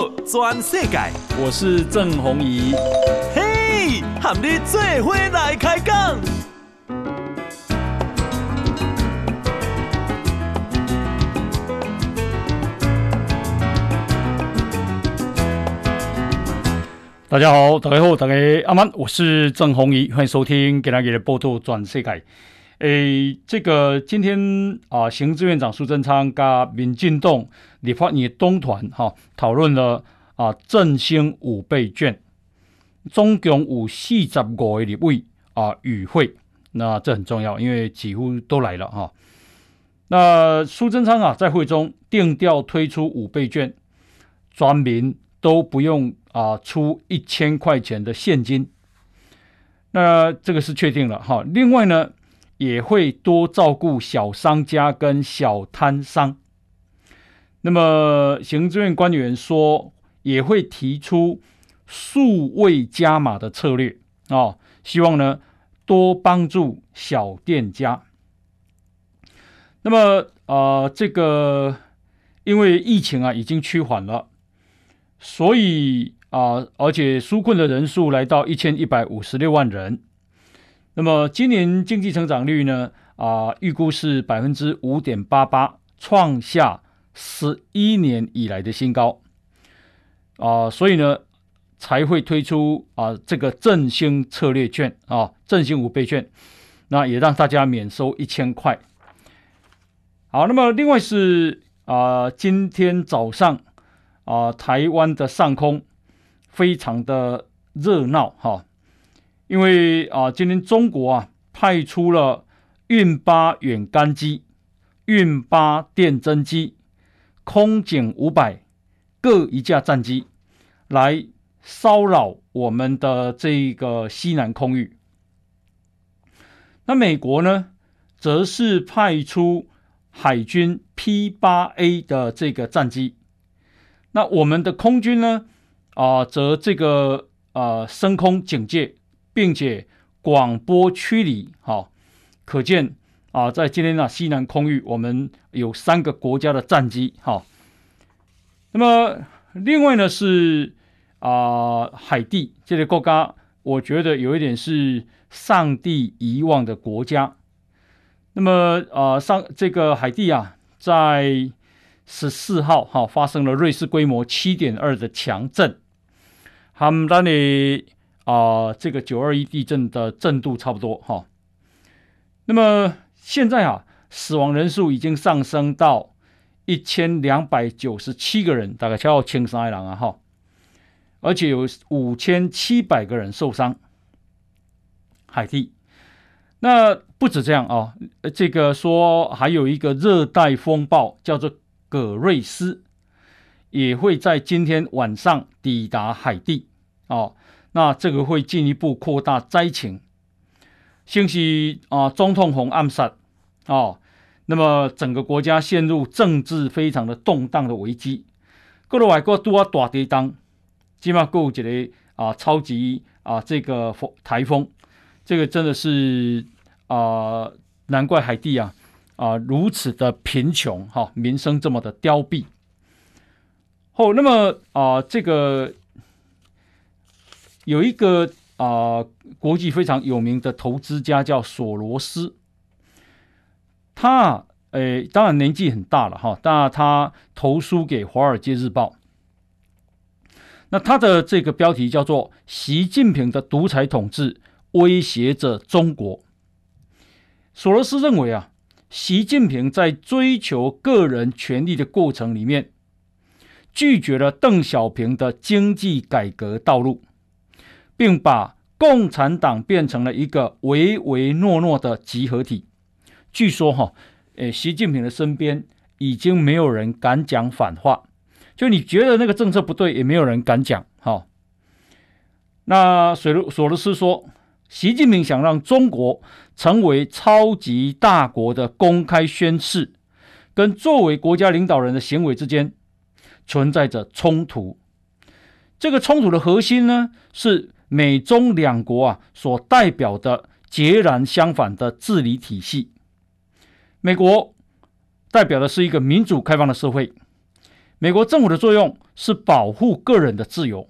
报全世界，我是郑宏仪。嘿，和你做伙来开讲。大家好，大家好，大家阿曼，我是郑宏仪，欢迎收听给大家的报道转世界。诶，这个今天啊，行政院长苏贞昌跟民进党立法院党团哈讨论了啊振兴五倍券，总共有四十五个立委啊与会，那这很重要，因为几乎都来了哈。那苏贞昌啊在会中定调推出五倍券，全民都不用啊出一千块钱的现金，那这个是确定了哈。另外呢。也会多照顾小商家跟小摊商。那么行政院官员说，也会提出数位加码的策略啊、哦，希望呢多帮助小店家。那么呃，这个因为疫情啊已经趋缓了，所以啊、而且纾困的人数来到一千一百五十六万人。那么今年经济成长率呢？啊、预估是百分之五点八八，创下十一年以来的新高。啊、所以呢，才会推出啊、这个振兴策略券啊，振兴五倍券，那也让大家免收一千块。好，那么另外是啊、今天早上啊、台湾的上空非常的热闹哈。因为啊，今天中国啊派出了运八远干机、运八电侦机、空警五百各一架战机来骚扰我们的这个西南空域。那美国呢，则是派出海军 P 八 A 的这个战机。那我们的空军呢，啊，则这个啊升空警戒。并且广播驱离，好，可见啊，在今天的西南空域，我们有三个国家的战机，哈。那么另外呢是啊，海地这个国家，我觉得有一点是上帝遗忘的国家。那么啊，上这个海地啊，在十四号哈发生了瑞士规模七点二的强震，他们那里。啊、这个九二一地震的震度差不多哈。那么现在啊，死亡人数已经上升到一千两百九十七个人，大概超过千三人啊哈。而且有五千七百个人受伤。海地，那不止这样啊，这个说还有一个热带风暴叫做葛瑞斯，也会在今天晚上抵达海地啊。那这个会进一步扩大灾情，兴起啊，总统红暗杀哦，那么整个国家陷入政治非常的动荡的危机。各个外国都要大跌当，起码够这个啊超级啊这个风台风，这个真的是啊难怪海地啊啊如此的贫穷哈、民生这么的凋敝。后那么啊这个。有一个啊、国际非常有名的投资家叫索罗斯，他诶，当然年纪很大了哈，但他投书给《华尔街日报》，那他的这个标题叫做“习近平的独裁统治威胁着中国”。索罗斯认为啊，习近平在追求个人权力的过程里面，拒绝了邓小平的经济改革道路。并把共产党变成了一个唯唯诺诺的集合体。据说哈，诶，习近平的身边已经没有人敢讲反话。就你觉得那个政策不对，也没有人敢讲。哈，那索罗索罗斯说，习近平想让中国成为超级大国的公开宣誓，跟作为国家领导人的行为之间存在着冲突。这个冲突的核心呢是。美中两国啊，所代表的截然相反的治理体系。美国代表的是一个民主开放的社会，美国政府的作用是保护个人的自由。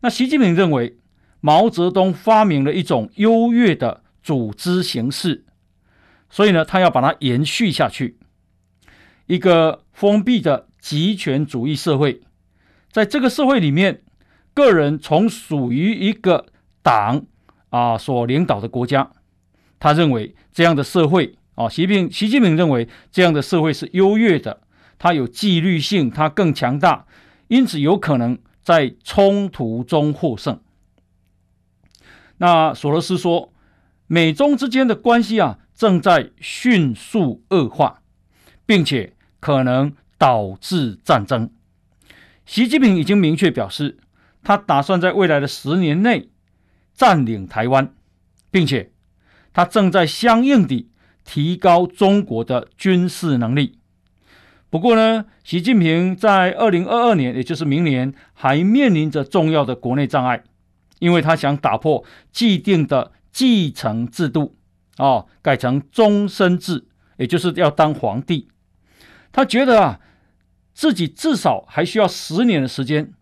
那习近平认为，毛泽东发明了一种优越的组织形式，所以呢，他要把它延续下去。一个封闭的极权主义社会，在这个社会里面，个人从属于一个党啊所领导的国家。他认为这样的社会啊，习近平习近平认为这样的社会是优越的，它有纪律性，它更强大，因此有可能在冲突中获胜。那索罗斯说，美中之间的关系啊正在迅速恶化，并且可能导致战争。习近平已经明确表示，他打算在未来的十年内占领台湾，并且。他正在相应地提高中国的军事能力。不过呢，习近平在二零二二年，也就是明年，还面临着重要的国内障碍，因为他想打破既定的继承制度，哦，改成终身制，也就是要当皇帝。他觉得啊，自己至少还需要十年的时间，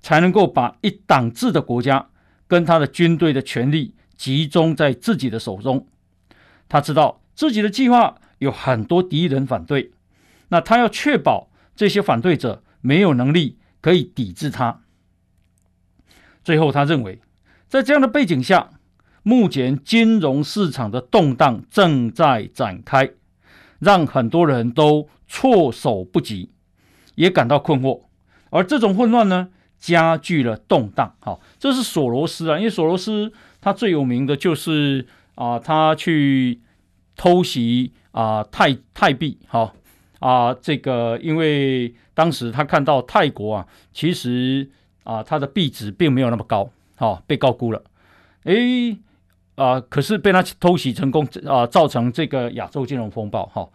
才能够把一党制的国家跟他的军队的权力。集中在自己的手中，他知道自己的计划有很多敌人反对，那他要确保这些反对者没有能力可以抵制他。最后，他认为，在这样的背景下，目前金融市场的动荡正在展开，让很多人都措手不及，也感到困惑，而这种混乱呢，加剧了动荡。好，这是索罗斯啊，因为索罗斯。他最有名的就是啊、他去偷袭啊、泰泰币，哈啊，这个因为当时他看到泰国啊，其实啊，它的币值并没有那么高，哈、啊，被高估了，诶啊，可是被他偷袭成功啊，造成这个亚洲金融风暴，哈、啊，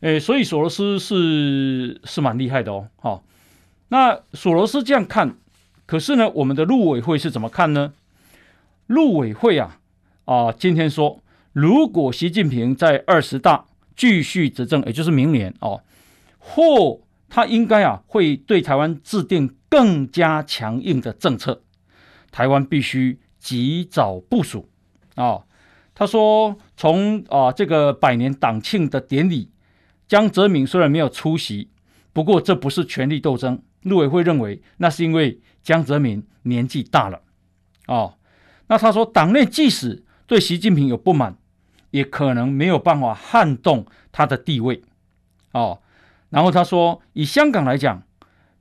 诶，所以索罗斯是是蛮厉害的哦，哈、啊，那索罗斯这样看，可是呢，我们的陆委会是怎么看呢？陆委会啊啊，今天说，如果习近平在二十大继续执政，也就是明年哦，或他应该啊会对台湾制定更加强硬的政策，台湾必须及早部署啊。他说，从啊这个百年党庆的典礼，江泽民虽然没有出席，不过这不是权力斗争，陆委会认为那是因为江泽民年纪大了哦。那他说，党内即使对习近平有不满，也可能没有办法撼动他的地位，哦。然后他说，以香港来讲，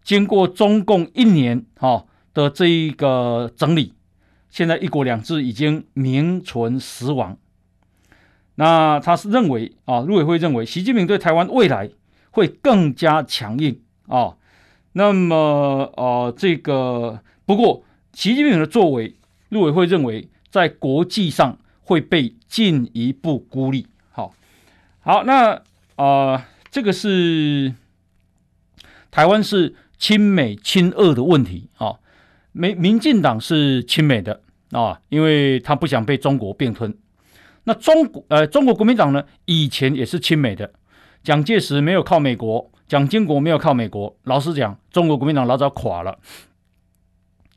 经过中共一年哈的这一个整理，现在一国两制已经名存实亡。那他是认为啊，陆委会认为，习近平对台湾未来会更加强硬啊。那么呃，这个不过，习近平的作为。陆委会认为，在国际上会被进一步孤立。好，好，那啊、呃，这个是台湾是亲美亲俄的问题啊。民民进党是亲美的啊，因为他不想被中国并吞。那中国呃，中国国民党呢，以前也是亲美的。蒋介石没有靠美国，蒋经国没有靠美国。老实讲，中国国民党老早垮了。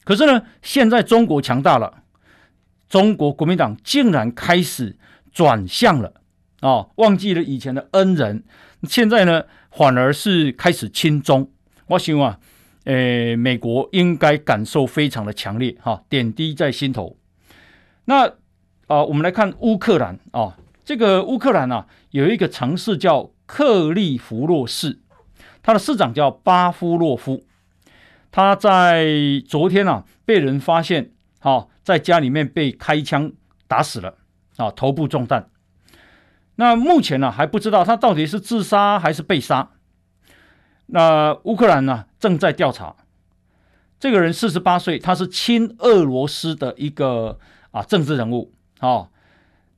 可是呢，现在中国强大了，中国国民党竟然开始转向了啊、哦！忘记了以前的恩人，现在呢，反而是开始亲中。我希望啊，诶，美国应该感受非常的强烈哈、哦，点滴在心头。那啊、我们来看乌克兰啊、哦，这个乌克兰啊，有一个城市叫克利夫洛市，它的市长叫巴夫洛夫。他在昨天啊，被人发现，好，在家里面被开枪打死了，啊，头部中弹。那目前呢，还不知道他到底是自杀还是被杀。那乌克兰呢，正在调查。这个人四十八岁，他是亲俄罗斯的一个啊政治人物，啊，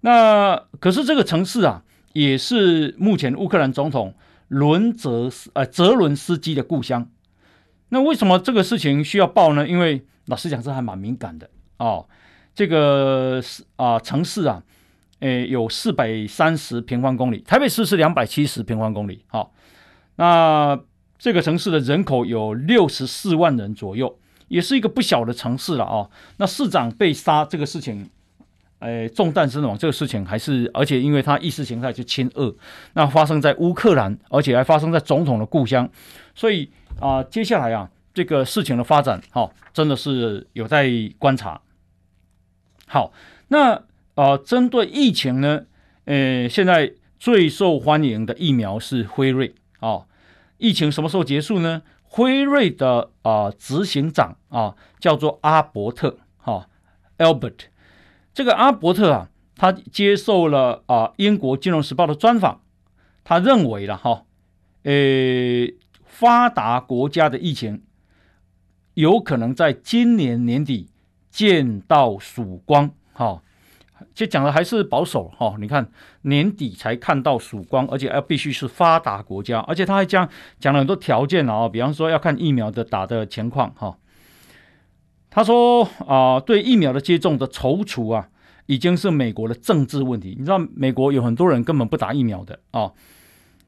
那可是这个城市啊，也是目前乌克兰总统伦泽斯呃泽伦斯基的故乡。那为什么这个事情需要报呢？因为老实讲，这还蛮敏感的哦。这个是啊，城市啊，诶，有四百三十平方公里，台北市是两百七十平方公里。好、哦，那这个城市的人口有六十四万人左右，也是一个不小的城市了啊。那市长被杀这个事情，诶，中弹身亡这个事情还是，而且因为他意识形态就亲俄，那发生在乌克兰，而且还发生在总统的故乡，所以啊、接下来啊，这个事情的发展，哈、哦，真的是有待观察。好，那呃，针对疫情呢，呃，现在最受欢迎的疫苗是辉瑞。哦疫情什么时候结束呢？辉瑞的啊、执行长啊叫做阿伯特哈、Albert，这个阿伯特啊，他接受了啊英国金融时报的专访，他认为了哈，呃、发达国家的疫情有可能在今年年底见到曙光哈。这讲的还是保守哈、哦，你看年底才看到曙光，而且要必须是发达国家，而且他还讲讲了很多条件啊、哦，比方说要看疫苗的打的情况哈、哦。他说啊、对疫苗的接种的踌躇啊，已经是美国的政治问题。你知道美国有很多人根本不打疫苗的啊、哦。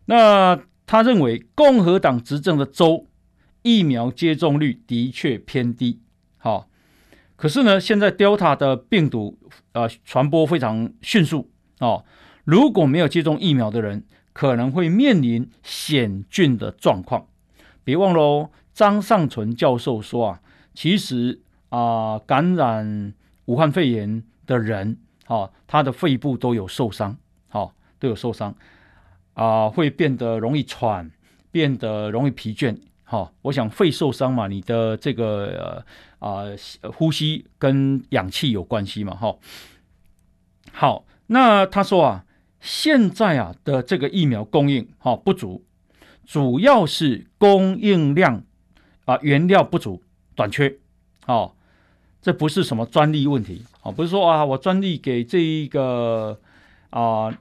那他认为共和党执政的州疫苗接种率的确偏低，可是呢，现在 Delta 的病毒呃传播非常迅速哦。如果没有接种疫苗的人，可能会面临险峻的状况。别忘了哦，张尚存教授说啊，其实啊、感染武汉肺炎的人，哦，他的肺部都有受伤，哦，都有受伤啊、呃，会变得容易喘，变得容易疲倦。好、哦，我想肺受伤嘛，你的这个啊、呃、呼吸跟氧气有关系嘛，哈、哦。好，那他说啊，现在啊的这个疫苗供应哈、哦、不足，主要是供应量啊、原料不足短缺，哦，这不是什么专利问题，哦，不是说啊我专利给这一个啊、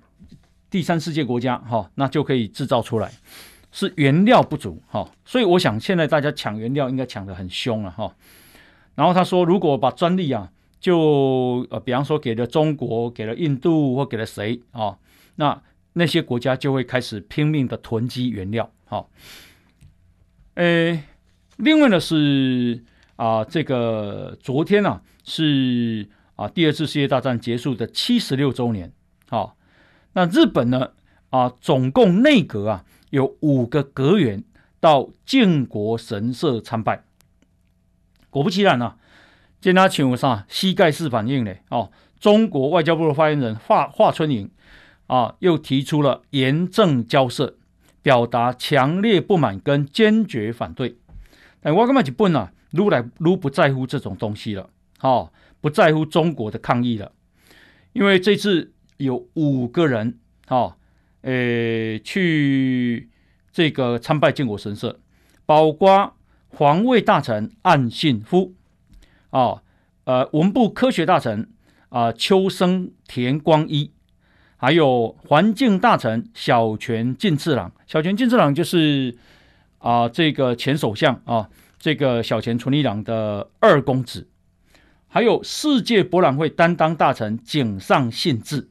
第三世界国家哈、哦，那就可以制造出来。是原料不足哈，所以我想现在大家抢原料应该抢得很凶了哈。然后他说，如果把专利啊，就呃，比方说给了中国、给了印度或给了谁啊，那那些国家就会开始拼命的囤积原料哈。诶，另外呢是啊，这个昨天呢是啊第二次世界大战结束的七十六周年啊。那日本呢啊，总共内阁啊。有五个阁员到靖国神社参拜，果不其然啊，见他请我上膝盖式反应呢。哦，中国外交部的发言人华华春莹啊，又提出了严正交涉，表达强烈不满跟坚决反对。但我根本就不呢，如来如不在乎这种东西了，哦，不在乎中国的抗议了，因为这次有五个人，哦。诶，去这个参拜靖国神社，包括防卫大臣岸信夫，啊，呃，文部科学大臣啊秋生田光一，还有环境大臣小泉进次郎，小泉进次郎就是啊这个前首相啊，这个小泉纯一郎的二公子，还有世界博览会担当大臣井上信治。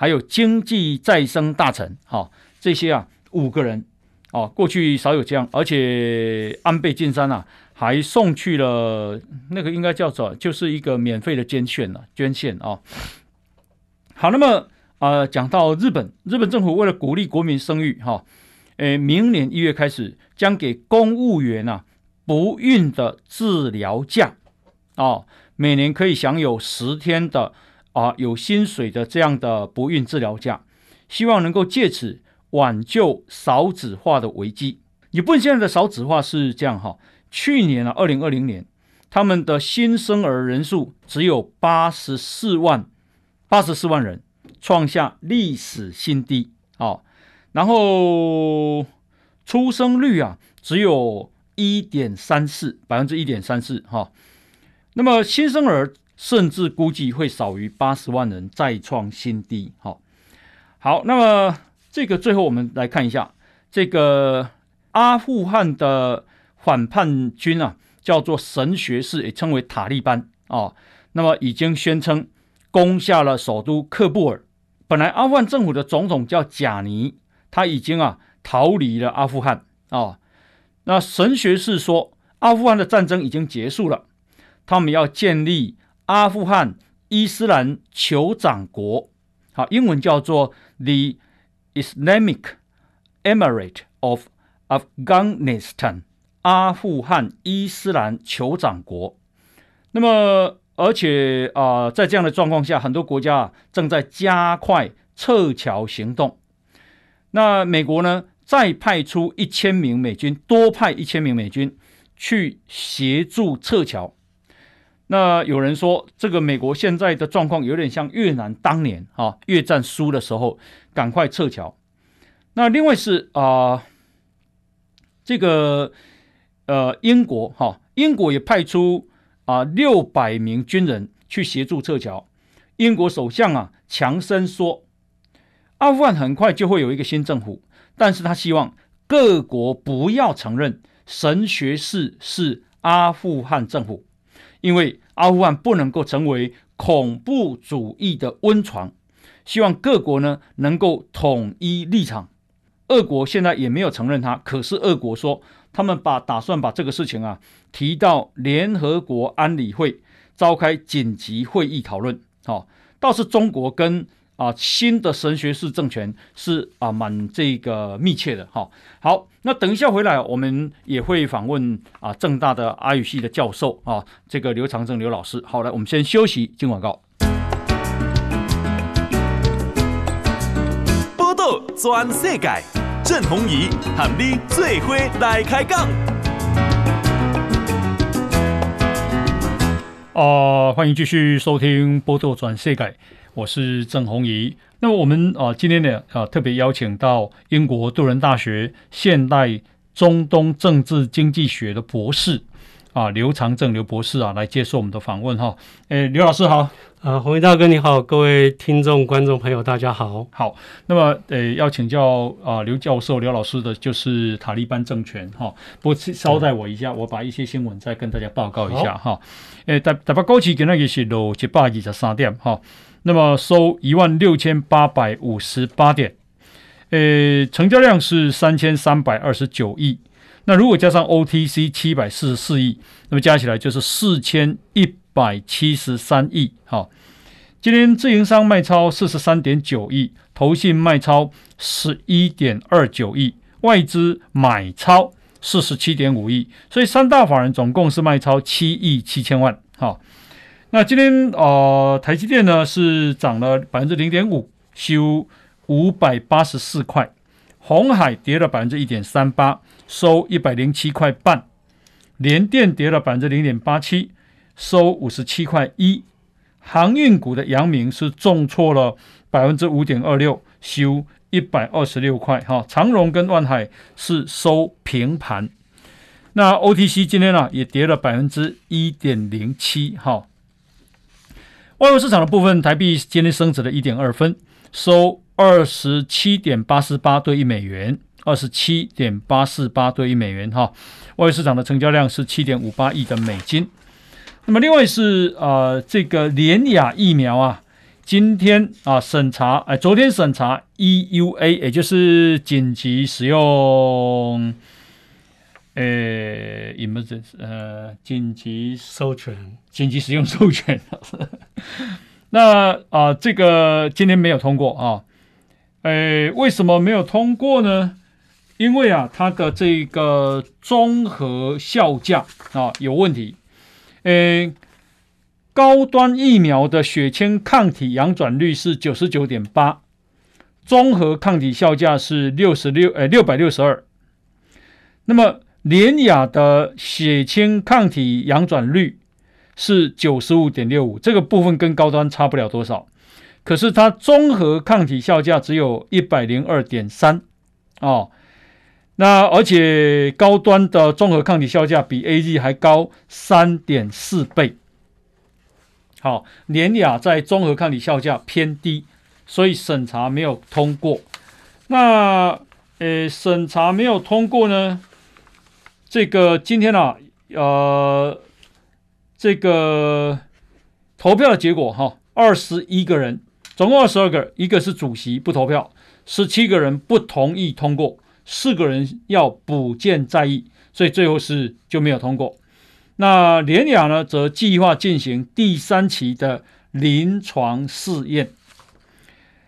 还有经济再生大臣，哈、这些啊五个人，哦，过去少有这样，而且安倍晋三啊还送去了那个应该叫做就是一个免费的捐献了，捐献啊、好，那么啊、呃，讲到日本，日本政府为了鼓励国民生育，哈、哦，诶，明年一月开始将给公务员啊不孕的治疗假，哦，每年可以享有十天的。啊，有薪水的这样的不孕治疗假，希望能够借此挽救少子化的危机。日本现在的少子化是这样哈，去年啊，二零二零年，他们的新生儿人数只有八十四万，八十四万人，创下历史新低啊。然后出生率啊，只有一点三四，百分之一点三四哈。那么新生儿。甚至估计会少于八十万人，再创新低。好，好，那么这个最后我们来看一下这个阿富汗的反叛军啊，叫做神学士，也称为塔利班啊。那么已经宣称攻下了首都喀布尔。本来阿富汗政府的总统叫贾尼，他已经啊逃离了阿富汗啊。那神学士说，阿富汗的战争已经结束了，他们要建立阿富汗伊斯兰酋长国，好，英文叫做 The Islamic Emirate of Afghanistan，阿富汗伊斯兰酋长国。那么，而且啊、在这样的状况下，很多国家啊正在加快撤侨行动。那美国呢，再派出一千名美军，多派一千名美军去协助撤侨。那有人说，这个美国现在的状况有点像越南当年啊，越战输的时候，赶快撤侨。那另外是啊、这个呃，英国哈、英国也派出啊六百名军人去协助撤侨。英国首相啊强生说，阿富汗很快就会有一个新政府，但是他希望各国不要承认神学士是阿富汗政府。因为阿富汗不能够成为恐怖主义的温床，希望各国呢能够统一立场。俄国现在也没有承认他，可是俄国说他们把打算把这个事情啊提到联合国安理会召开紧急会议讨论。好、哦，倒是中国跟。啊，新的神学式政权是啊，蛮这个密切的哈。好，那等一下回来，我们也会访问啊，政大的阿语系的教授啊，这个刘长正刘老师。好，来，我们先休息，进广告。波道全世界，郑弘仪喊你做伙来开讲。啊，欢迎继续收听《报道全世界》。我是郑红仪。那么我们啊，今天呢啊，特别邀请到英国杜伦大学现代中东政治经济学的博士啊，刘长正刘博士啊，来接受我们的访问哈。诶，刘老师好，啊，弘仪大哥你好，各位听众观众朋友大家好。好，那么诶，要请教啊，刘教授刘老师的就是塔利班政权哈。不过稍待我一下，我把一些新闻再跟大家报告一下哈。诶，台台北股市今日是落一百二十三点哈。那么收一万六千八百五十八点，呃，成交量是三千三百二十九亿。那如果加上 OTC 七百四十四亿，那么加起来就是四千一百七十三亿。好，今天自营商卖超四十三点九亿，投信卖超十一点二九亿，外资买超四十七点五亿，所以三大法人总共是卖超七亿七千万。好。那今天呃，台积电呢是涨了百分之零点五，收五百八十四块；鸿海跌了百分之一点三八，收一百零七块半；联电跌了百分之零点八七，收五十七块一；航运股的阳明是重挫了百分之五点二六，收一百二十六块。哈，长荣跟万海是收平盘。那 OTC 今天呢、啊、也跌了百分之一点零七。哈。外汇市场的部分，台币今天升值了一点二分，收二十七点八四八兑一美元，二十七点八四八兑一美元哈。外汇市场的成交量是七点五八亿的美金。那么另外是呃这个联雅疫苗啊，今天啊审查，哎、呃、昨天审查 EUA，也就是紧急使用。呃，emergency 呃，紧急授权，紧急使用授权。那啊、呃，这个今天没有通过啊。呃，为什么没有通过呢？因为啊，它的这个综合效价啊有问题。呃，高端疫苗的血清抗体阳转率是九十九点八，综合抗体效价是六十六，呃，六百六十二。那么联雅的血清抗体阳转率是九十五点六五，这个部分跟高端差不了多少，可是它综合抗体效价只有一百零二点三哦，那而且高端的综合抗体效价比 AZ 还高三点四倍。好，联雅在综合抗体效价偏低，所以审查没有通过。那呃，审查没有通过呢？这个今天啊，呃，这个投票的结果哈，二十一个人，总共二十二个，一个是主席不投票，十七个人不同意通过，四个人要补件在役，所以最后是就没有通过。那联雅呢，则计划进行第三期的临床试验。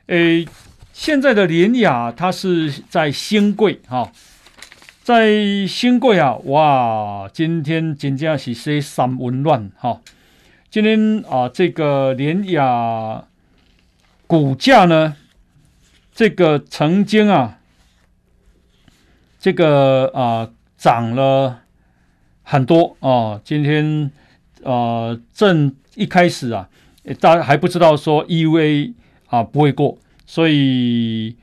诶，现在的联雅它是在新贵哈，在新贵啊，哇，今天真正是说三温暖哈。今天啊，这个联雅股价呢，这个曾经啊，这个啊涨了很多啊。今天啊，正一开始啊，大家还不知道说 EUA 啊不会过，所以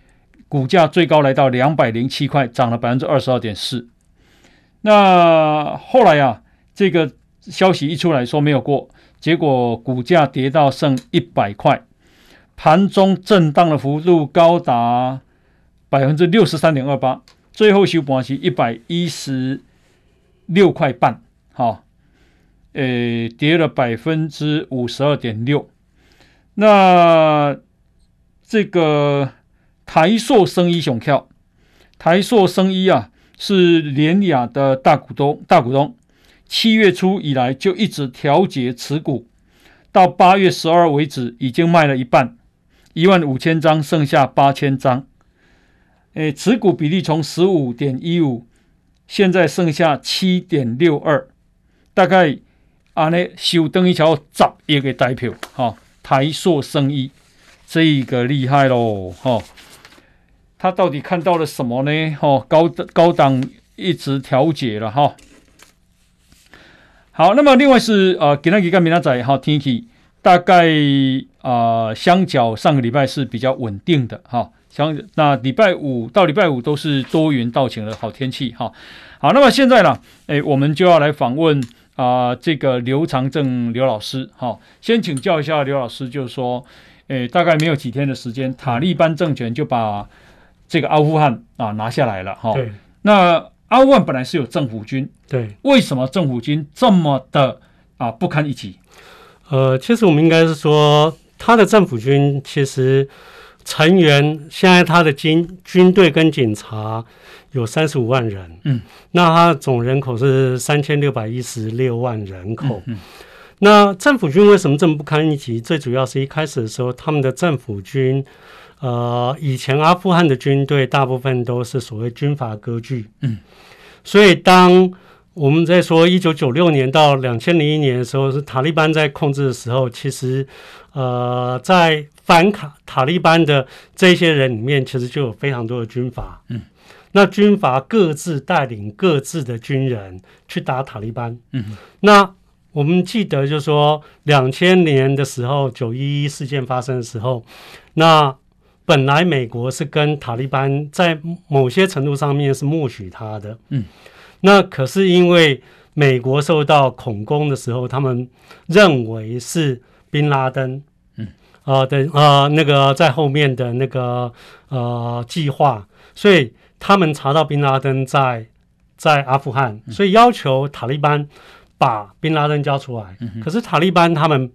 股价最高来到两百零七块，涨了百分之二十二点四。那后来啊，这个消息一出来说没有过。结果股价跌到剩一百块，盘中震荡的幅度高达百分之六十三点二八，最后收盘是一百一十六块半，好，诶，跌了百分之五十二点六。那这个台塑生医熊跳，台塑生医啊是联雅的大股东，大股东。七月初以来就一直调节持股，到八月十二为止，已经卖了一半，一万五千张，剩下八千张。诶，持股比例从十五点一五，现在剩下七点六二，大概按呢修灯一桥十亿个代票，哈，台塑生医，这个厉害喽，哈，他到底看到了什么呢？哈，高高档一直调节了，哈。好，那么另外是呃，今天跟明天仔哈天气大概啊、相较上个礼拜是比较稳定的哈。相那礼拜五到礼拜五都是多云到晴的好天气哈。好，那么现在呢，哎，我们就要来访问啊、这个刘长正刘老师哈。先请教一下刘老师，就是说，哎，大概没有几天的时间，塔利班政权就把这个阿富汗啊拿下来了哈。对。那阿富汗本来是有政府军。对，为什么政府军这么的啊不堪一击？呃，其实我们应该是说，他的政府军其实成员现在他的军军队跟警察有三十五万人，嗯，那他总人口是三千六百一十六万人口。嗯，嗯，那政府军为什么这么不堪一击？最主要是一开始的时候，他们的政府军，呃，以前阿富汗的军队大部分都是所谓军阀割据，嗯，所以当我们在说一九九六年到两千零一年的时候，是塔利班在控制的时候，其实，呃，在反卡塔利班的这些人里面，其实就有非常多的军阀。嗯，那军阀各自带领各自的军人去打塔利班。嗯，那我们记得就是说，两千年的时候，九一一事件发生的时候，那本来美国是跟塔利班在某些程度上面是默许他的。嗯。那可是因为美国受到恐攻的时候，他们认为是宾拉登，嗯，啊的啊那个在后面的那个呃计划，所以他们查到宾拉登在在阿富汗，所以要求塔利班把宾拉登交出来。可是塔利班他们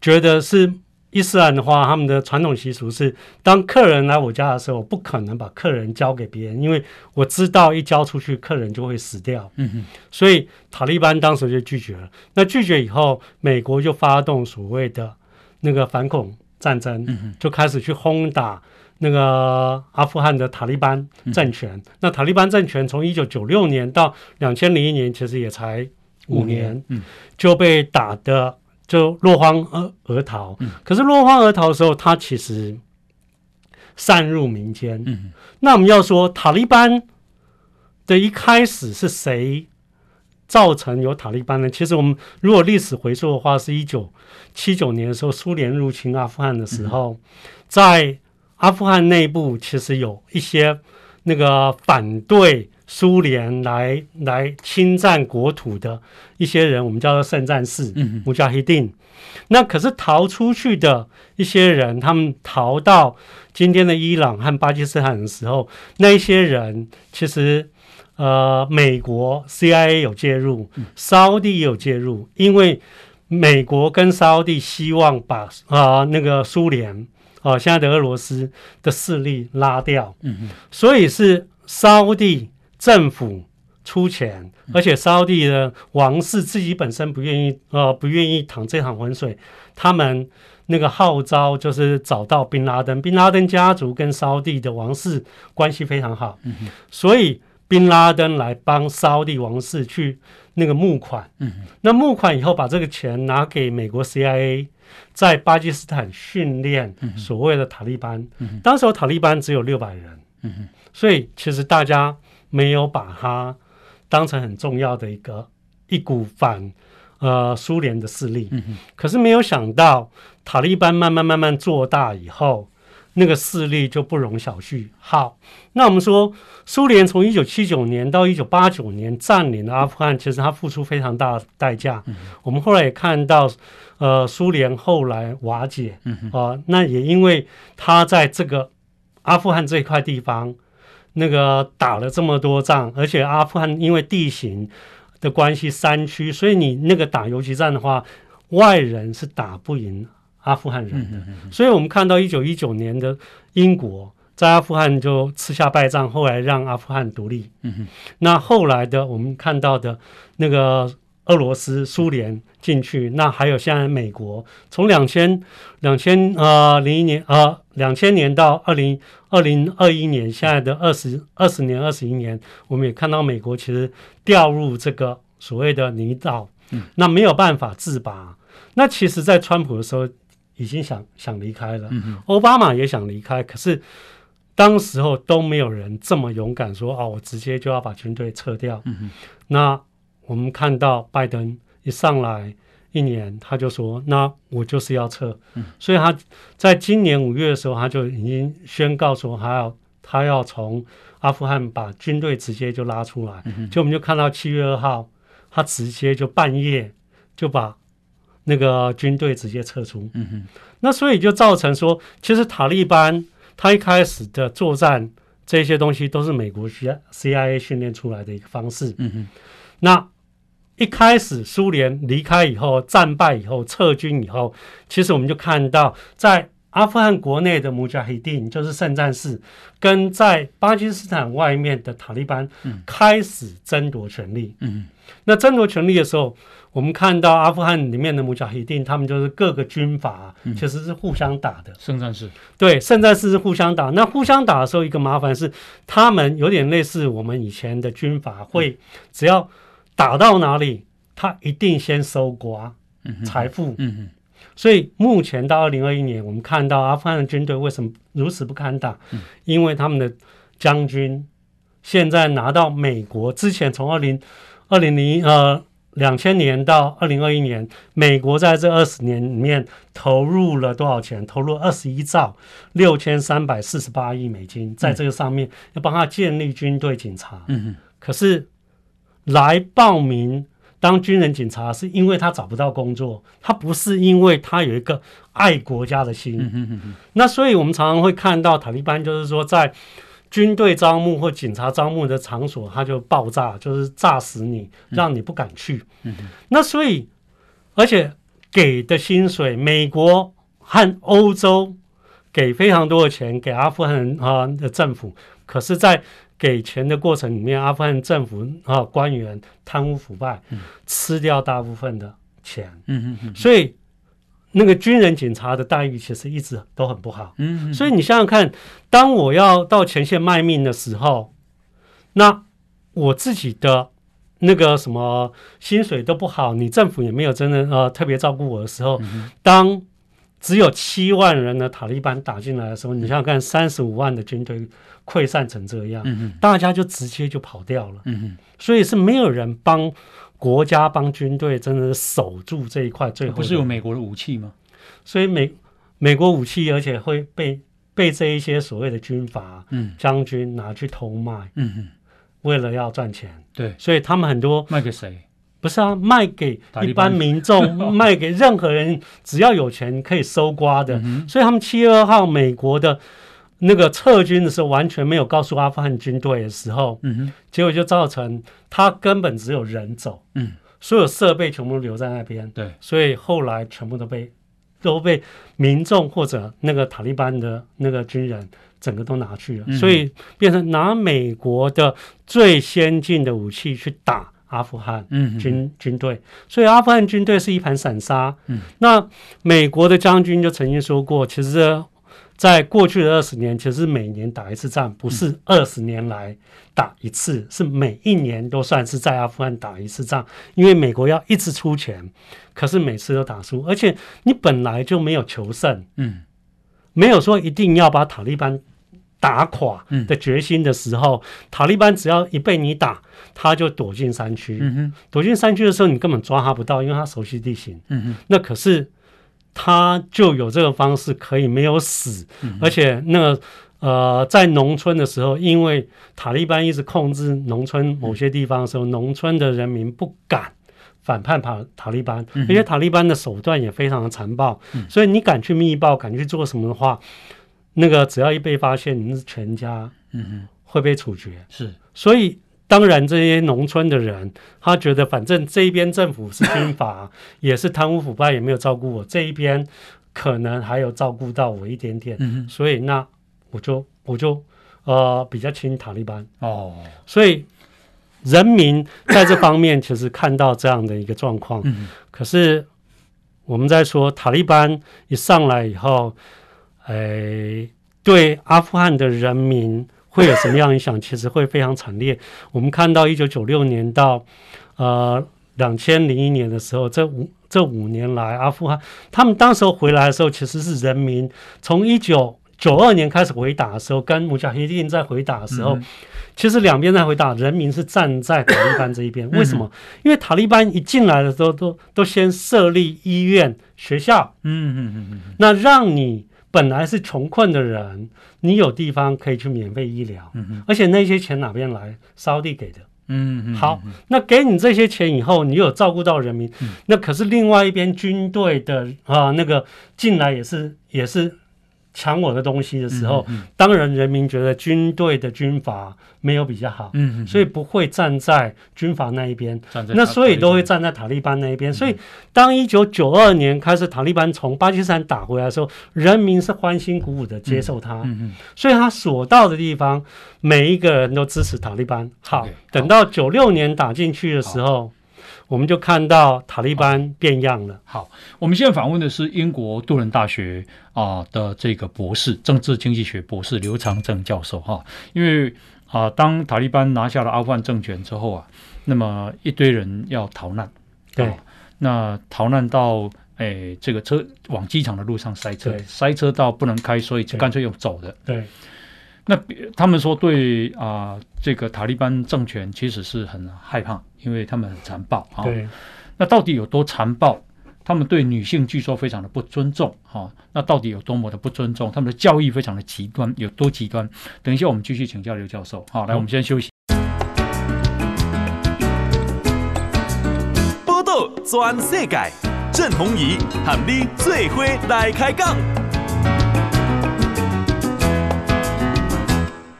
觉得是。伊斯兰的话，他们的传统习俗是，当客人来我家的时候，我不可能把客人交给别人，因为我知道一交出去，客人就会死掉。嗯哼，所以塔利班当时就拒绝了。那拒绝以后，美国就发动所谓的那个反恐战争，嗯，就开始去轰打那个阿富汗的塔利班政权。嗯、那塔利班政权从一九九六年到两千零一年，其实也才五年，嗯，就被打的。就落荒而而逃，可是落荒而逃的时候，他其实散入民间。嗯，那我们要说塔利班的一开始是谁造成有塔利班呢？其实我们如果历史回溯的话，是一九七九年的时候，苏联入侵阿富汗的时候，在阿富汗内部其实有一些那个反对。苏联来来侵占国土的一些人，我们叫做圣战士，穆加希丁。那可是逃出去的一些人，他们逃到今天的伊朗和巴基斯坦的时候，那一些人其实呃，美国 CIA 有介入，沙乌地也有介入，因为美国跟沙乌地希望把啊、呃、那个苏联啊、呃、现在的俄罗斯的势力拉掉，嗯所以是。沙乌地政府出钱，而且沙乌地的王室自己本身不愿意，呃，不愿意淌这趟浑水。他们那个号召就是找到宾拉登，宾拉登家族跟沙乌地的王室关系非常好，嗯、所以宾拉登来帮沙乌地王室去那个募款。嗯、那募款以后，把这个钱拿给美国 CIA，在巴基斯坦训练所谓的塔利班。嗯、当时塔利班只有六百人。嗯所以其实大家没有把它当成很重要的一个一股反呃苏联的势力，嗯、可是没有想到塔利班慢慢慢慢做大以后，那个势力就不容小觑。好，那我们说苏联从一九七九年到一九八九年占领了阿富汗，其实它付出非常大的代价。嗯、我们后来也看到，呃，苏联后来瓦解，啊、嗯呃，那也因为它在这个阿富汗这一块地方。那个打了这么多仗，而且阿富汗因为地形的关系，山区，所以你那个打游击战的话，外人是打不赢阿富汗人的。嗯嗯嗯、所以我们看到一九一九年的英国在阿富汗就吃下败仗，后来让阿富汗独立。那后来的我们看到的那个。俄罗斯、苏联进去，那还有现在美国，从两千两千呃零一年呃两千年到二零二零二一年，现在的二十二十年二十一年，我们也看到美国其实掉入这个所谓的泥沼，嗯，那没有办法自拔。那其实，在川普的时候已经想想离开了，嗯，奥巴马也想离开，可是当时候都没有人这么勇敢说，哦，我直接就要把军队撤掉，嗯哼，那。我们看到拜登一上来一年，他就说：“那我就是要撤。嗯”所以他在今年五月的时候，他就已经宣告说，他要他要从阿富汗把军队直接就拉出来。嗯、就我们就看到七月二号，他直接就半夜就把那个军队直接撤出。嗯、哼那所以就造成说，其实塔利班他一开始的作战这些东西都是美国 CIA 训练出来的一个方式。嗯、哼那。一开始苏联离开以后，战败以后，撤军以后，其实我们就看到，在阿富汗国内的穆加希丁，就是圣战士，跟在巴基斯坦外面的塔利班，开始争夺权力。嗯，那争夺权力的时候，我们看到阿富汗里面的穆加希丁，他们就是各个军阀其实是互相打的。圣战士对，圣战士是互相打。那互相打的时候，一个麻烦是，他们有点类似我们以前的军阀，会只要。打到哪里，他一定先搜刮财富。嗯嗯，所以目前到二零二一年，我们看到阿富汗的军队为什么如此不堪打？因为他们的将军现在拿到美国之前，从二零二零零呃两千年到二零二一年，美国在这二十年里面投入了多少钱？投入二十一兆六千三百四十八亿美金，在这个上面要帮他建立军队警察。嗯嗯，可是。来报名当军人警察，是因为他找不到工作，他不是因为他有一个爱国家的心。嗯、哼哼哼，那所以我们常常会看到塔利班，就是说在军队招募或警察招募的场所，他就爆炸，就是炸死你，让你不敢去。嗯、那所以，而且给的薪水，美国和欧洲给非常多的钱给阿富汗啊的政府，可是，在给钱的过程里面，阿富汗政府啊官员贪污腐败，嗯、吃掉大部分的钱。嗯嗯嗯。所以那个军人警察的待遇其实一直都很不好。嗯，嗯。所以你想想看，当我要到前线卖命的时候，那我自己的那个什么薪水都不好，你政府也没有真的呃特别照顾我的时候，嗯、当只有七万人的塔利班打进来的时候，你想想看，三十五万的军队。溃散成这样，嗯、大家就直接就跑掉了。所以是没有人帮国家、帮军队，真的守住这一块。最后不是有美国的武器吗？所以美美国武器，而且会被被这一些所谓的军阀、嗯、将军拿去偷卖。嗯、哼为了要赚钱。对，所以他们很多卖给谁？不是啊，卖给一般民众，卖给任何人，只要有钱可以搜刮的。嗯、所以他们七月二号美国的。那个撤军的时候，完全没有告诉阿富汗军队的时候，嗯哼，结果就造成他根本只有人走，嗯，所有设备全部留在那边，对，所以后来全部都被都被民众或者那个塔利班的那个军人整个都拿去了，嗯、所以变成拿美国的最先进的武器去打阿富汗军、嗯、军军队，所以阿富汗军队是一盘散沙。嗯、那美国的将军就曾经说过，其实。在过去的二十年，其实每年打一次仗，不是二十年来打一次，嗯、是每一年都算是在阿富汗打一次仗。因为美国要一直出钱，可是每次都打输，而且你本来就没有求胜，嗯，没有说一定要把塔利班打垮的决心的时候，嗯、塔利班只要一被你打，他就躲进山区。嗯、躲进山区的时候，你根本抓他不到，因为他熟悉地形。嗯那可是。他就有这个方式可以没有死，嗯、而且那个呃，在农村的时候，因为塔利班一直控制农村某些地方的时候，嗯、农村的人民不敢反叛塔塔利班，而且塔利班的手段也非常的残暴，嗯、所以你敢去密报，敢去做什么的话，那个只要一被发现，你是全家嗯会被处决。是、嗯，所以。当然，这些农村的人，他觉得反正这一边政府是军阀，也是贪污腐败，也没有照顾我这一边，可能还有照顾到我一点点，所以那我就我就呃比较亲塔利班哦。所以人民在这方面 其实看到这样的一个状况，嗯、可是我们在说塔利班一上来以后，哎，对阿富汗的人民。会有什么样影响？其实会非常惨烈。我们看到一九九六年到呃两千零一年的时候，这五这五年来，阿富汗他们当时候回来的时候，其实是人民从一九九二年开始回打的时候，跟穆加希丁在回打的时候，嗯、其实两边在回打，人民是站在塔利班这一边。为什么？因为塔利班一进来的时候，都都先设立医院、学校，嗯嗯嗯嗯，那让你。本来是穷困的人，你有地方可以去免费医疗，嗯、哼而且那些钱哪边来？沙乌地给的。嗯嗯。好，那给你这些钱以后，你有照顾到人民，嗯、那可是另外一边军队的啊，那个进来也是也是。抢我的东西的时候，嗯嗯、当然人民觉得军队的军阀没有比较好，所以不会站在军阀那一边，那所以都会站在塔利班那一边。嗯、所以当一九九二年开始塔利班从巴基斯坦打回来的时候，人民是欢欣鼓舞的接受他，所以他所到的地方，每一个人都支持塔利班。好，Okay, 等到九六年打进去的时候。我们就看到塔利班变样了。好，我们现在访问的是英国杜伦大学啊的这个博士，政治经济学博士刘长正教授哈。因为啊，当塔利班拿下了阿富汗政权之后啊，那么一堆人要逃难，对，那逃难到诶这个车往机场的路上塞车，塞车到不能开，所以就干脆用走的。对。那他们说对啊、呃，这个塔利班政权其实是很害怕，因为他们很残暴啊。对那到底有多残暴？他们对女性据说非常的不尊重啊。那到底有多么的不尊重？他们的教育非常的极端，有多极端？等一下我们继续请教刘教授。好，来，我们先休息。报道全世界，郑弘仪和你最伙来开讲。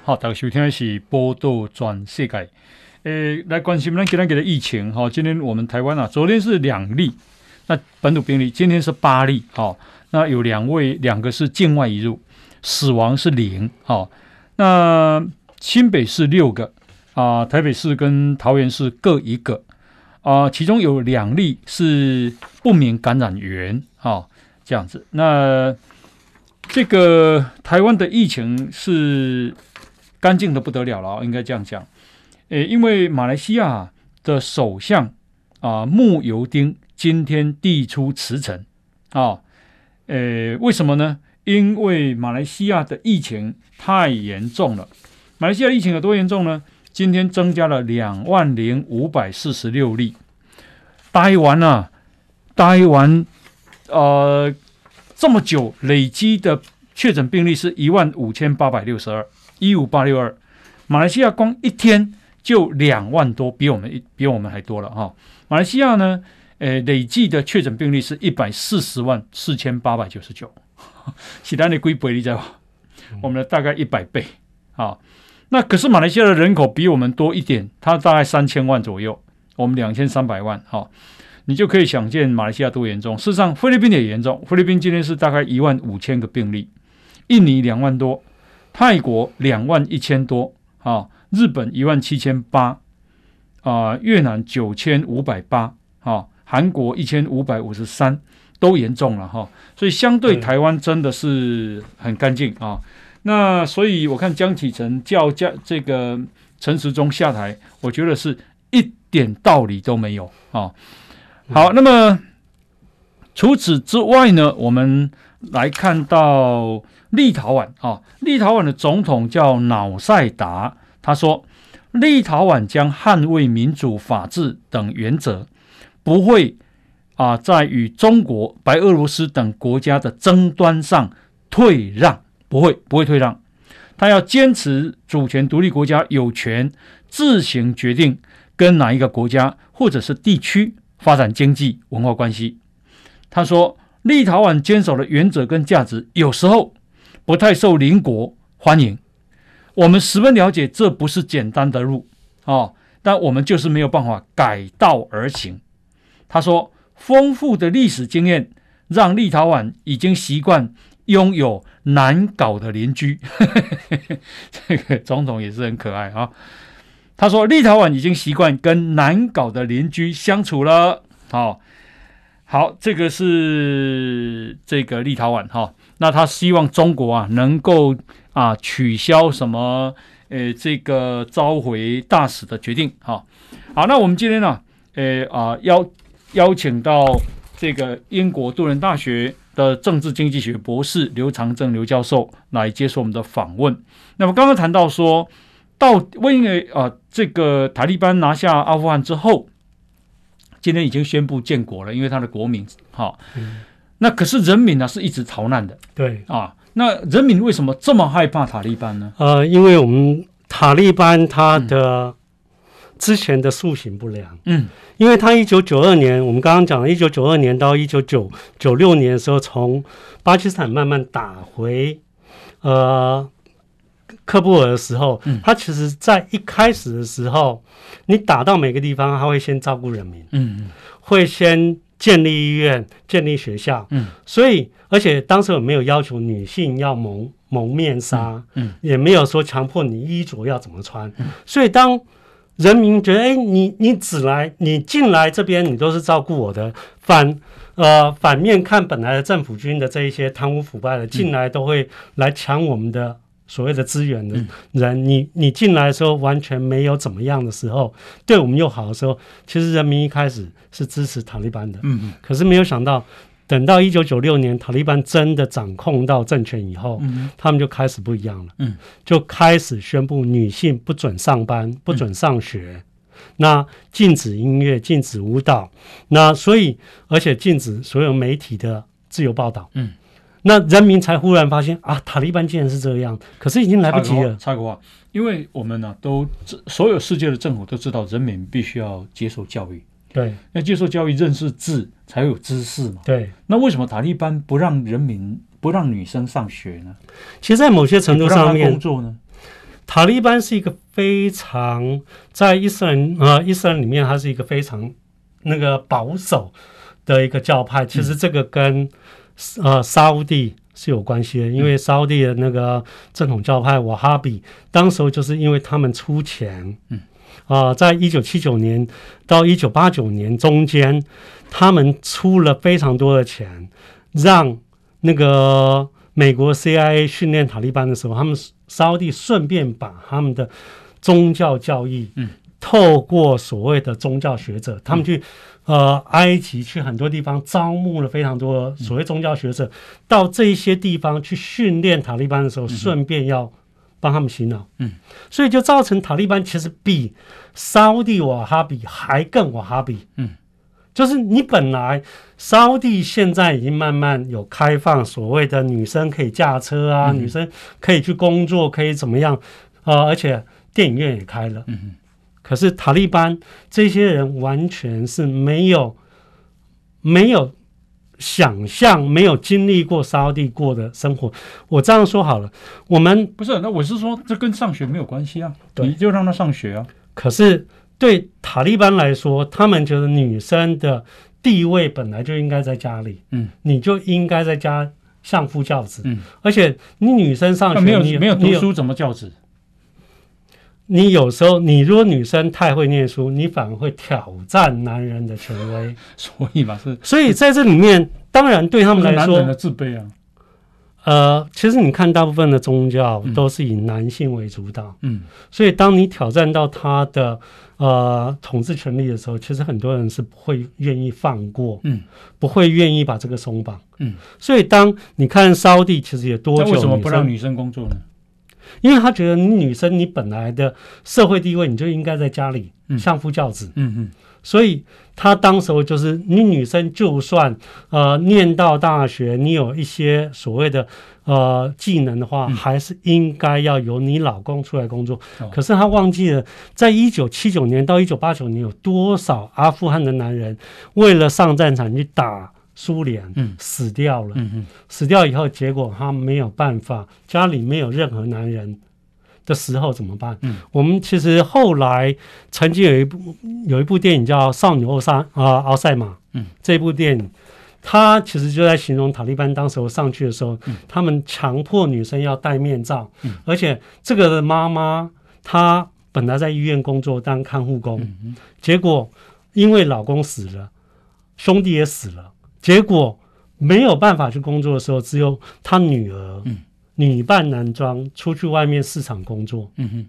好，大家收听的是报道全世界。诶，来关心咱今天给的疫情。哈，今天我们台湾啊，昨天是两例，那本土病例，今天是八例。好，那有两位，两个是境外移入，死亡是零。好，那新北市六个啊，台北市跟桃园市各一个啊，其中有两例是不明感染源。好，这样子。那这个台湾的疫情是。干净的不得了了，应该这样讲。诶，因为马来西亚的首相啊慕尤丁今天递出辞呈啊，诶，为什么呢？因为马来西亚的疫情太严重了。马来西亚疫情有多严重呢？今天增加了两万零五百四十六例。待完了，待完，呃，这么久累积的确诊病例是一万五千八百六十二。一五八六二，马来西亚光一天就两万多，比我们一比我们还多了哈。马来西亚呢，呃，累计的确诊病例是一百四十万四千八百九十九，其他的归倍你知道吧？我们的大概一百倍啊。那可是马来西亚的人口比我们多一点，它大概三千万左右，我们两千三百万哈。你就可以想见马来西亚多严重。事实上，菲律宾也严重，菲律宾今天是大概一万五千个病例，印尼两万多。泰国两万一千多啊，日本一万七千八啊，越南九千五百八啊，韩国一千五百五十三，都严重了哈、啊。所以相对台湾真的是很干净啊。那所以我看江启臣叫叫这个陈时中下台，我觉得是一点道理都没有啊。好，那么除此之外呢，我们来看到立陶宛啊，立陶宛的总统叫瑙塞达，他说立陶宛将捍卫民主、法治等原则，不会啊在与中国、白俄罗斯等国家的争端上退让。不会，不会退让。他要坚持主权独立国家有权自行决定跟哪一个国家或者是地区发展经济文化关系。他说，立陶宛坚守的原则跟价值有时候不太受邻国欢迎。我们十分了解，这不是简单的路啊，但我们就是没有办法改道而行。他说，丰富的历史经验让立陶宛已经习惯。拥有难搞的邻居，这个总统也是很可爱啊。他说，立陶宛已经习惯跟难搞的邻居相处了。好，好，这个是这个立陶宛哈。那他希望中国啊能够啊取消什么呃这个召回大使的决定。好，好，那我们今天呢，呃啊邀邀请到这个英国杜伦大学。的政治经济学博士刘长正刘教授来接受我们的访问。那么刚刚谈到说，到因为啊，这个塔利班拿下阿富汗之后，今天已经宣布建国了，因为他的国民哈，那可是人民呢是一直逃难的，对。啊，那人民为什么这么害怕塔利班呢？呃，因为我们塔利班他的、嗯。之前的塑形不良，嗯，因为他一九九二年，我们刚刚讲了，一九九二年到一九九九六年的时候，从巴基斯坦慢慢打回呃喀布尔的时候，嗯，他其实在一开始的时候，你打到每个地方，他会先照顾人民，嗯嗯，会先建立医院、建立学校，嗯，所以而且当时我没有要求女性要蒙蒙面纱，嗯，嗯，也没有说强迫你衣着要怎么穿，嗯，所以当人民觉得，哎，你你只来，你进来这边，你都是照顾我的。反呃反面看，本来的政府军的这一些贪污腐败的进来，都会来抢我们的所谓的资源的人。你你进来的时候完全没有怎么样的时候，对我们又好的时候，其实人民一开始是支持塔利班的。嗯嗯。可是没有想到。等到一九九六年塔利班真的掌控到政权以后，嗯、他们就开始不一样了，嗯、就开始宣布女性不准上班、不准上学，嗯、那禁止音乐、禁止舞蹈，那所以而且禁止所有媒体的自由报道，嗯、那人民才忽然发现啊，塔利班竟然是这样，可是已经来不及了。插个话，因为我们呢、啊、都所有世界的政府都知道，人民必须要接受教育。对，要接受教育、认识字，才有知识嘛。对，那为什么塔利班不让人民、不让女生上学呢？其实，在某些程度上面，工作呢，塔利班是一个非常在伊斯兰啊、呃，伊斯兰里面，它是一个非常那个保守的一个教派。其实，这个跟、嗯、呃沙乌地是有关系的，因为沙乌地的那个正统教派瓦哈比，当时候就是因为他们出钱，嗯。啊，在一九七九年到一九八九年中间，他们出了非常多的钱，让那个美国 CIA 训练塔利班的时候，他们沙乌地顺便把他们的宗教教义，嗯，透过所谓的宗教学者，他们去呃埃及去很多地方招募了非常多所谓宗教学者，到这一些地方去训练塔利班的时候，顺便要。帮他们洗脑，嗯，所以就造成塔利班其实比沙乌地瓦哈比还更瓦哈比，嗯，就是你本来沙乌地现在已经慢慢有开放，所谓的女生可以驾车啊，嗯、女生可以去工作，可以怎么样啊、呃？而且电影院也开了，嗯哼，可是塔利班这些人完全是没有没有。想象没有经历过沙地过的生活，我这样说好了，我们不是，那我是说，这跟上学没有关系啊，对你就让他上学啊。可是对塔利班来说，他们觉得女生的地位本来就应该在家里，嗯，你就应该在家相夫教子。嗯，而且你女生上学，没有你没有读书怎么教子？你有时候，你如果女生太会念书，你反而会挑战男人的权威。所以嘛，是所以在这里面，当然对他们来说，男人的自卑啊。呃，其实你看，大部分的宗教都是以男性为主导。嗯，所以当你挑战到他的呃统治权力的时候，其实很多人是不会愿意放过，嗯，不会愿意把这个松绑。嗯，所以当你看沙乌地，其实也多久？为什么不让女生工作呢？因为他觉得你女生，你本来的社会地位，你就应该在家里相夫教子。嗯嗯，所以他当时候就是你女生，就算呃念到大学，你有一些所谓的呃技能的话，还是应该要由你老公出来工作。可是他忘记了，在一九七九年到一九八九年，有多少阿富汗的男人为了上战场去打。苏联死掉了，嗯嗯、死掉以后，结果他没有办法，家里没有任何男人。的时候怎么办？嗯、我们其实后来曾经有一部有一部电影叫《少女奥萨》啊，奥赛玛。嗯，这部电影，他其实就在形容塔利班当时候上去的时候，嗯、他们强迫女生要戴面罩，嗯、而且这个的妈妈她本来在医院工作当看护工，嗯嗯、结果因为老公死了，兄弟也死了。结果没有办法去工作的时候，只有他女儿，女扮男装出去外面市场工作。嗯哼，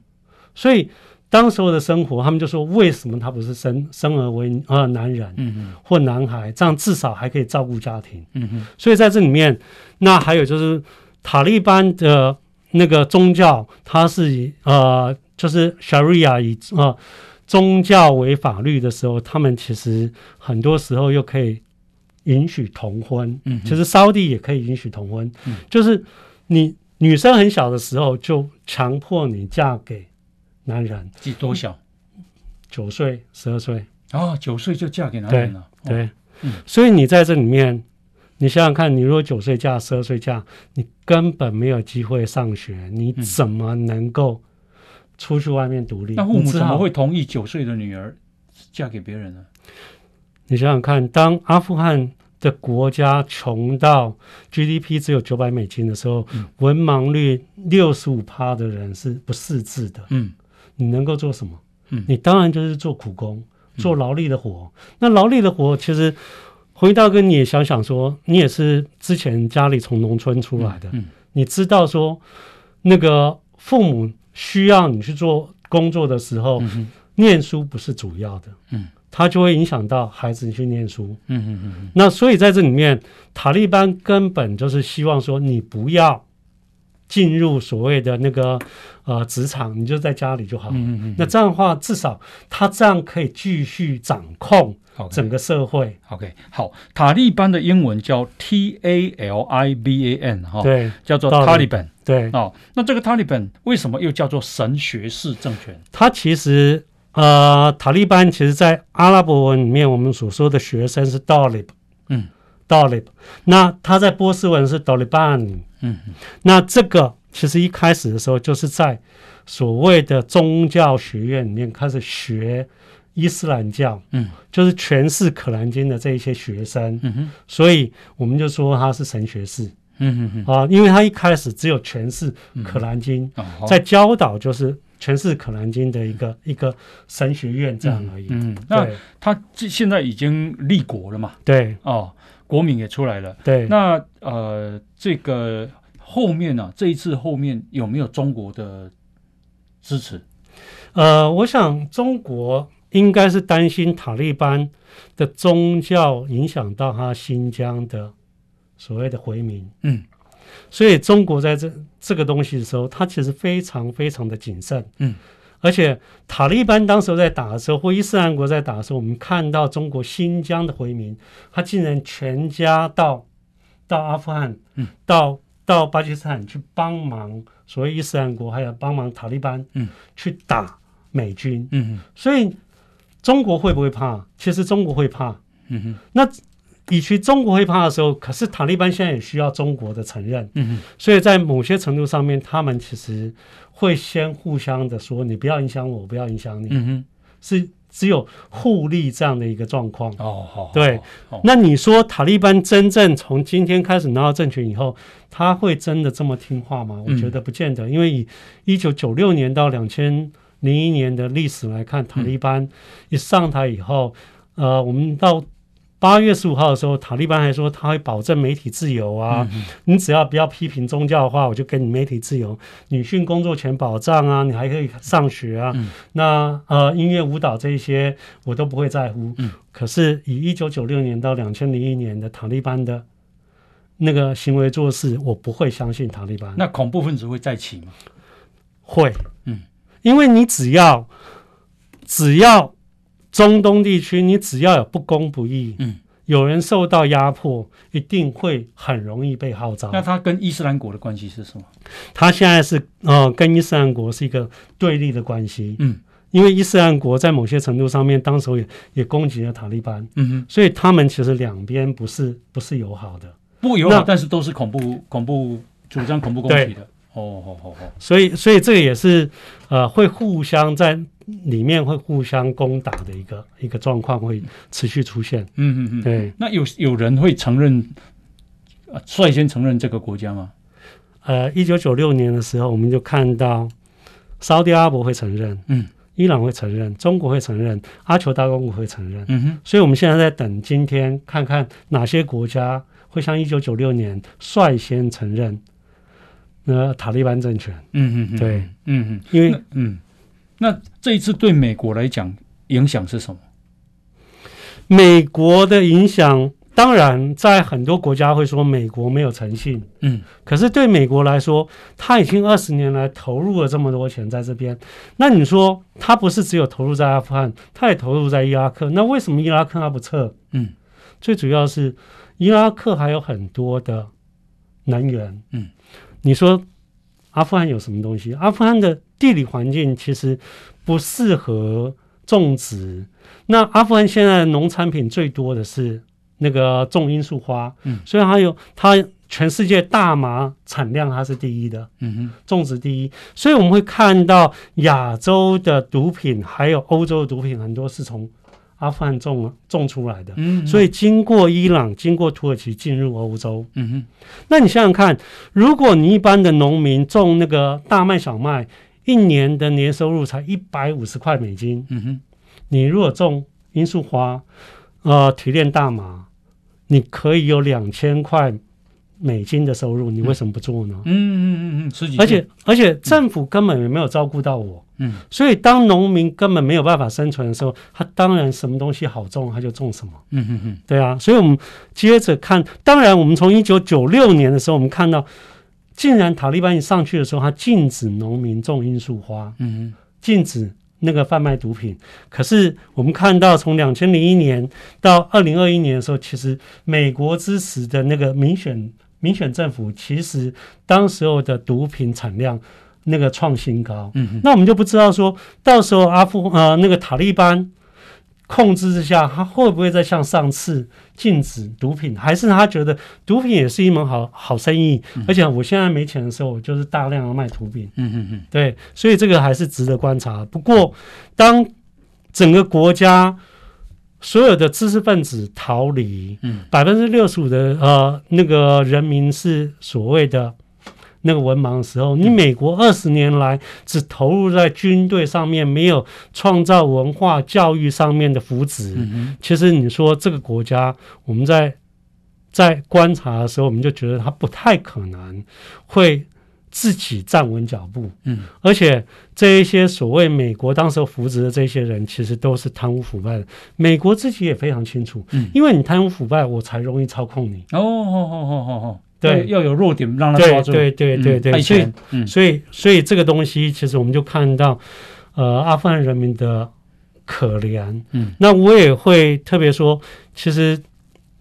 所以当时候的生活，他们就说，为什么他不是生生而为呃男人，嗯哼，或男孩，这样至少还可以照顾家庭。嗯哼，所以在这里面，那还有就是塔利班的那个宗教，它是以呃，就是 Sharia 以呃宗教为法律的时候，他们其实很多时候又可以。允许同婚，嗯，其实沙乌地也可以允许同婚，嗯，就是你女生很小的时候就强迫你嫁给男人，几多小？九岁、十二岁，哦，九岁就嫁给男人了，对，对，嗯，所以你在这里面，你想想看，你如果九岁嫁，十二岁嫁，你根本没有机会上学，你怎么能够出去外面独立？那父母怎么会同意九岁的女儿嫁给别人呢？你想想看，当阿富汗的国家穷到 GDP 只有九百美金的时候，嗯、文盲率六十五趴的人是不识字的。嗯，你能够做什么？嗯，你当然就是做苦工，做劳力的活。嗯、那劳力的活，其实回到跟你也想想说，你也是之前家里从农村出来的，你知道说那个父母需要你去做工作的时候，嗯、念书不是主要的。嗯。他就会影响到孩子去念书，嗯嗯嗯。那所以在这里面，塔利班根本就是希望说，你不要进入所谓的那个呃职场，你就在家里就好。嗯嗯。那这样的话，至少他这样可以继续掌控整个社会。OK，好，塔利班的英文叫 T A L I B A N 哈，对，叫做塔利班。对，哦，那这个塔利班为什么又叫做神学式政权？它其实。呃，塔利班其实，在阿拉伯文里面，我们所说的学生是 Dalib，嗯，Dalib。那他在波斯文是 Daliban，嗯，那这个其实一开始的时候，就是在所谓的宗教学院里面开始学伊斯兰教，嗯，就是诠释可兰经的这一些学生，嗯哼，所以我们就说他是神学士，嗯哼哼，啊，因为他一开始只有诠释可兰经，在教导就是。全是可兰经的一个一个神学院这样而已。嗯，嗯那他现在已经立国了嘛？对，哦，国民也出来了。对，那呃，这个后面呢、啊？这一次后面有没有中国的支持？呃，我想中国应该是担心塔利班的宗教影响到他新疆的所谓的回民。嗯。所以中国在这这个东西的时候，他其实非常非常的谨慎，嗯，而且塔利班当时在打的时候，或伊斯兰国在打的时候，我们看到中国新疆的回民，他竟然全家到到阿富汗，嗯，到到巴基斯坦去帮忙所谓伊斯兰国，还有帮忙塔利班，嗯，去打美军，嗯，所以中国会不会怕？其实中国会怕，嗯哼，那。以去中国会怕的时候，可是塔利班现在也需要中国的承认，嗯哼，所以在某些程度上面，他们其实会先互相的说：“你不要影响我，我不要影响你。”嗯哼，是只有互利这样的一个状况。哦，好，对。那你说塔利班真正从今天开始拿到政权以后，他会真的这么听话吗？我觉得不见得，因为以一九九六年到两千零一年的历史来看，塔利班一上台以后，呃，我们到。八月十五号的时候，塔利班还说他会保证媒体自由啊，嗯、你只要不要批评宗教的话，我就给你媒体自由，女性工作权保障啊，你还可以上学啊。嗯、那呃，音乐舞蹈这一些我都不会在乎。嗯、可是以一九九六年到两千零一年的塔利班的那个行为做事，我不会相信塔利班。那恐怖分子会再起吗？会，嗯，因为你只要只要。中东地区，你只要有不公不义，嗯，有人受到压迫，一定会很容易被号召。那他跟伊斯兰国的关系是什么？他现在是呃，跟伊斯兰国是一个对立的关系，嗯，因为伊斯兰国在某些程度上面，当时也也攻击了塔利班，嗯哼，所以他们其实两边不是不是友好的，不友好，但是都是恐怖恐怖主张恐怖攻击的。哦，好好好，所以所以这个也是呃，会互相在里面会互相攻打的一个一个状况会持续出现。嗯嗯嗯，对。那有有人会承认，呃，率先承认这个国家吗？呃，一九九六年的时候，我们就看到沙特阿拉伯会承认，嗯，伊朗会承认，中国会承认，阿酋大公国会承认。嗯哼。所以我们现在在等今天看看哪些国家会像一九九六年率先承认。那塔利班政权，嗯嗯对，嗯嗯，因为嗯，那这一次对美国来讲影响是什么？美国的影响，当然在很多国家会说美国没有诚信，嗯，可是对美国来说，他已经二十年来投入了这么多钱在这边，那你说他不是只有投入在阿富汗，他也投入在伊拉克，那为什么伊拉克他不撤？嗯，最主要是伊拉克还有很多的能源，嗯。你说阿富汗有什么东西？阿富汗的地理环境其实不适合种植。那阿富汗现在农产品最多的是那个种罂粟花，嗯，所以它有它全世界大麻产量它是第一的，嗯哼，种植第一。所以我们会看到亚洲的毒品还有欧洲的毒品很多是从。阿富汗种种出来的，嗯哼，所以经过伊朗、经过土耳其进入欧洲，嗯哼。那你想想看，如果你一般的农民种那个大麦、小麦，一年的年收入才一百五十块美金，嗯哼。你如果种罂粟花，呃，提炼大麻，你可以有两千块美金的收入，你为什么不做呢？嗯嗯嗯嗯，而且而且政府根本也没有照顾到我。嗯，所以当农民根本没有办法生存的时候，他当然什么东西好种，他就种什么。嗯哼哼，对啊。所以我们接着看，当然我们从一九九六年的时候，我们看到，竟然塔利班一上去的时候，他禁止农民种罂粟花，嗯哼，禁止那个贩卖毒品。可是我们看到，从两千零一年到二零二一年的时候，其实美国支持的那个民选民选政府，其实当时候的毒品产量。那个创新高，嗯哼，那我们就不知道说到时候阿富呃那个塔利班控制之下，他会不会再像上次禁止毒品，还是他觉得毒品也是一门好好生意，嗯、而且我现在没钱的时候，我就是大量的卖毒品，嗯嗯嗯，对，所以这个还是值得观察。不过，当整个国家所有的知识分子逃离，嗯，百分之六十五的呃那个人民是所谓的。那个文盲的时候，你美国二十年来只投入在军队上面，没有创造文化教育上面的福祉。嗯、其实你说这个国家，我们在在观察的时候，我们就觉得它不太可能会自己站稳脚步。嗯，而且这一些所谓美国当时扶植的这些人，其实都是贪污腐败的。美国自己也非常清楚，嗯，因为你贪污腐败，我才容易操控你。哦，好好好好好。对，要有弱点让他抓住。对对对对对，所以，所以，所以这个东西，其实我们就看到，呃，阿富汗人民的可怜。嗯，那我也会特别说，其实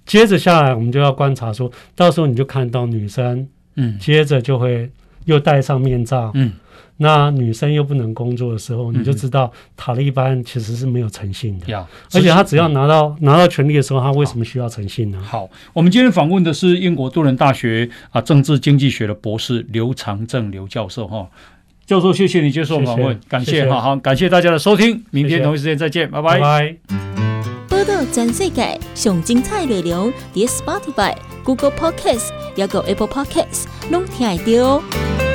接着下来，我们就要观察说，说到时候你就看到女生，嗯，接着就会又戴上面罩，嗯。那女生又不能工作的时候，你就知道塔利班其实是没有诚信的。嗯、而且他只要拿到、嗯、拿到权力的时候，他为什么需要诚信呢？好，我们今天访问的是英国杜伦大学啊政治经济学的博士刘长正刘教授哈。教授，谢谢你接受访问，感谢，哈好感谢大家的收听，明天同一时间再见，拜拜。报道全世界上精彩内容，点 Spotify、Google Podcasts，还有 Apple Podcasts，拢听得到。